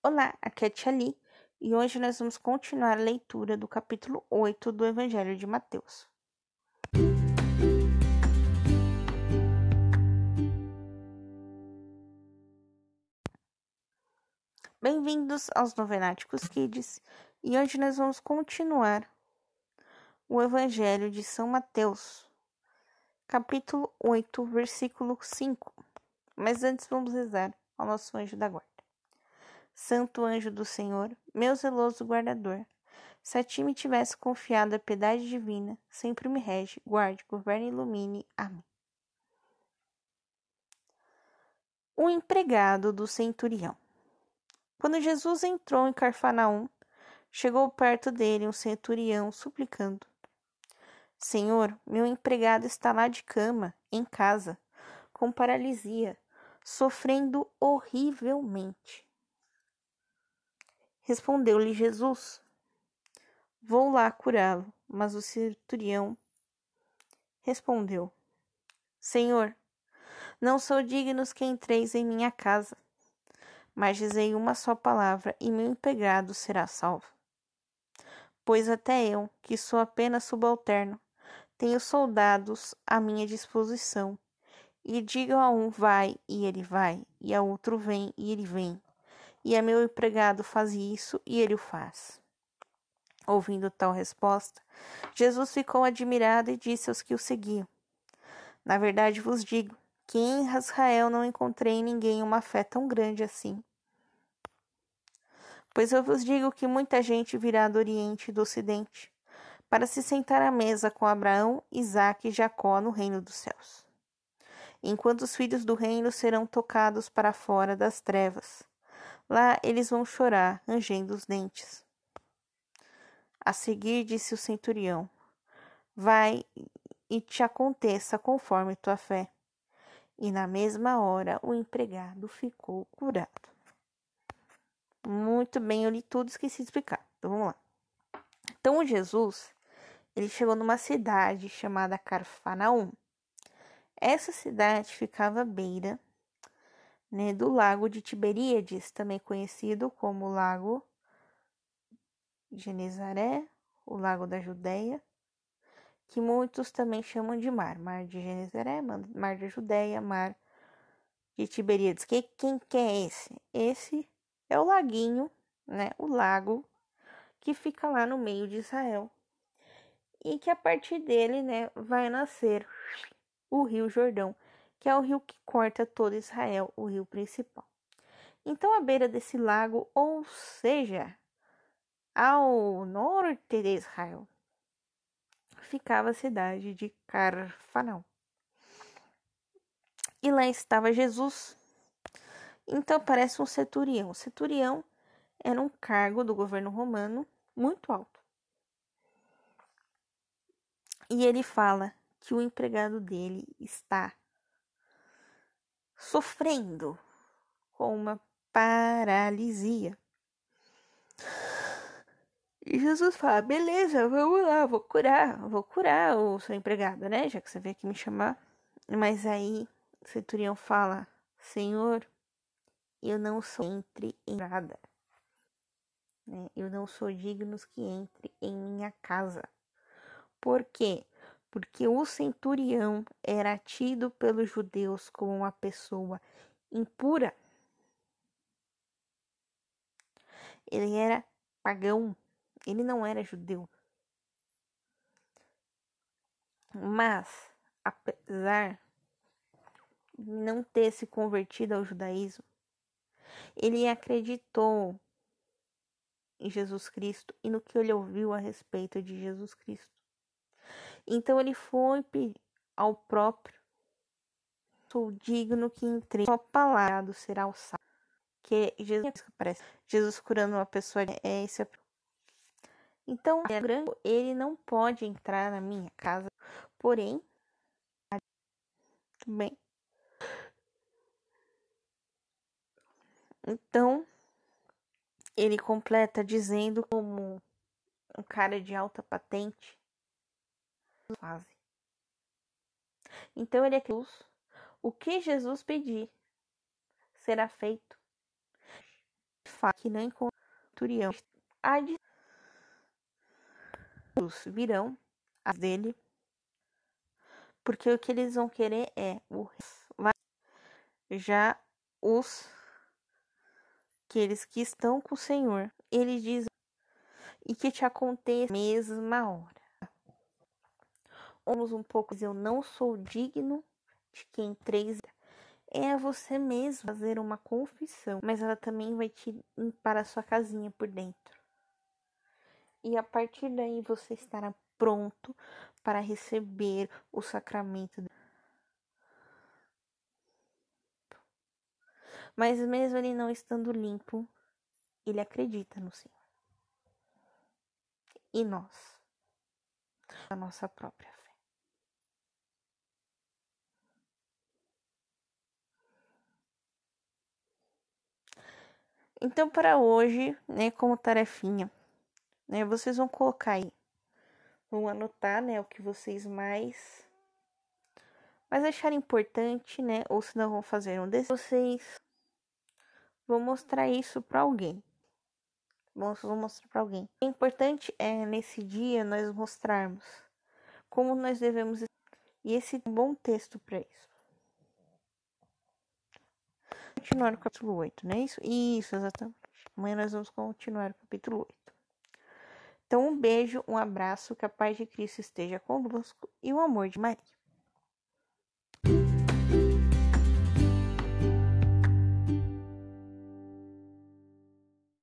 Olá, aqui é a Tia Li, e hoje nós vamos continuar a leitura do capítulo 8 do Evangelho de Mateus. Bem-vindos aos Novenáticos Kids, e hoje nós vamos continuar o Evangelho de São Mateus, capítulo 8, versículo 5. Mas antes vamos rezar ao nosso anjo da guarda. Santo anjo do Senhor, meu zeloso guardador, se a ti me tivesse confiado a piedade divina, sempre me rege, guarde, governe e ilumine. Amém. O empregado do centurião. Quando Jesus entrou em Carfanaum, chegou perto dele um centurião suplicando: Senhor, meu empregado está lá de cama, em casa, com paralisia, sofrendo horrivelmente. Respondeu-lhe Jesus: Vou lá curá-lo. Mas o centurião respondeu: Senhor, não sou digno que entreis em minha casa, mas dizei uma só palavra e meu empregado será salvo. Pois até eu, que sou apenas subalterno, tenho soldados à minha disposição, e digo a um vai e ele vai, e a outro vem e ele vem e a meu empregado faz isso e ele o faz. Ouvindo tal resposta, Jesus ficou admirado e disse aos que o seguiam: Na verdade vos digo que em Israel não encontrei em ninguém uma fé tão grande assim. Pois eu vos digo que muita gente virá do Oriente e do Ocidente para se sentar à mesa com Abraão, Isaque e Jacó no reino dos céus. Enquanto os filhos do reino serão tocados para fora das trevas, Lá eles vão chorar, rangendo os dentes. A seguir disse o centurião: Vai e te aconteça conforme tua fé. E na mesma hora o empregado ficou curado. Muito bem, eu li tudo, esqueci de explicar. Então vamos lá. Então Jesus, ele chegou numa cidade chamada Carfanaum. Essa cidade ficava à beira né, do Lago de Tiberíades, também conhecido como Lago Genezaré, o Lago da Judéia, que muitos também chamam de mar, Mar de Genezaré, Mar da Judéia, Mar de Tiberíades. Que, quem que é esse? Esse é o laguinho, né, o lago que fica lá no meio de Israel. E que a partir dele, né, vai nascer o Rio Jordão que é o rio que corta todo Israel, o rio principal. Então, à beira desse lago, ou seja, ao norte de Israel, ficava a cidade de Carfanão. E lá estava Jesus. Então parece um centurião. O centurião era um cargo do governo romano muito alto. E ele fala que o empregado dele está sofrendo com uma paralisia. E Jesus fala: beleza, vamos lá, vou curar, vou curar o seu empregado, né? Já que você veio aqui me chamar. Mas aí o centurião fala: Senhor, eu não sou entre em nada. Né? Eu não sou digno que entre em minha casa. Por quê? Porque o centurião era tido pelos judeus como uma pessoa impura. Ele era pagão, ele não era judeu. Mas, apesar de não ter se convertido ao judaísmo, ele acreditou em Jesus Cristo e no que ele ouviu a respeito de Jesus Cristo. Então ele foi ao próprio sou digno que entre sua palavra será o salvo. Que Jesus aparece. Jesus curando uma pessoa é esse. Então, ele não pode entrar na minha casa, porém, bem. Então, ele completa dizendo como um cara de alta patente fazem. Então ele é cruz. O que Jesus pedir será feito. que não encontra Turião. Há de virão as dele, porque o que eles vão querer é o já os aqueles que estão com o Senhor, eles dizem e que te aconteça mesma hora. Vamos um pouco, eu não sou digno de quem três é você mesmo fazer uma confissão, mas ela também vai te limpar a sua casinha por dentro. E a partir daí você estará pronto para receber o sacramento. Mas mesmo ele não estando limpo, ele acredita no Senhor. E nós, a nossa própria fé. Então, para hoje, né, como tarefinha, né, vocês vão colocar aí, vão anotar, né, o que vocês mais mas achar importante, né, ou se não vão fazer um desses, vocês vão mostrar isso para alguém. Vamos mostrar para alguém. O importante é nesse dia nós mostrarmos como nós devemos e esse é um bom texto para isso. Continuar no capítulo 8, não é isso? Isso, exatamente. Amanhã nós vamos continuar o capítulo 8. Então, um beijo, um abraço, que a paz de Cristo esteja convosco e o amor de Maria.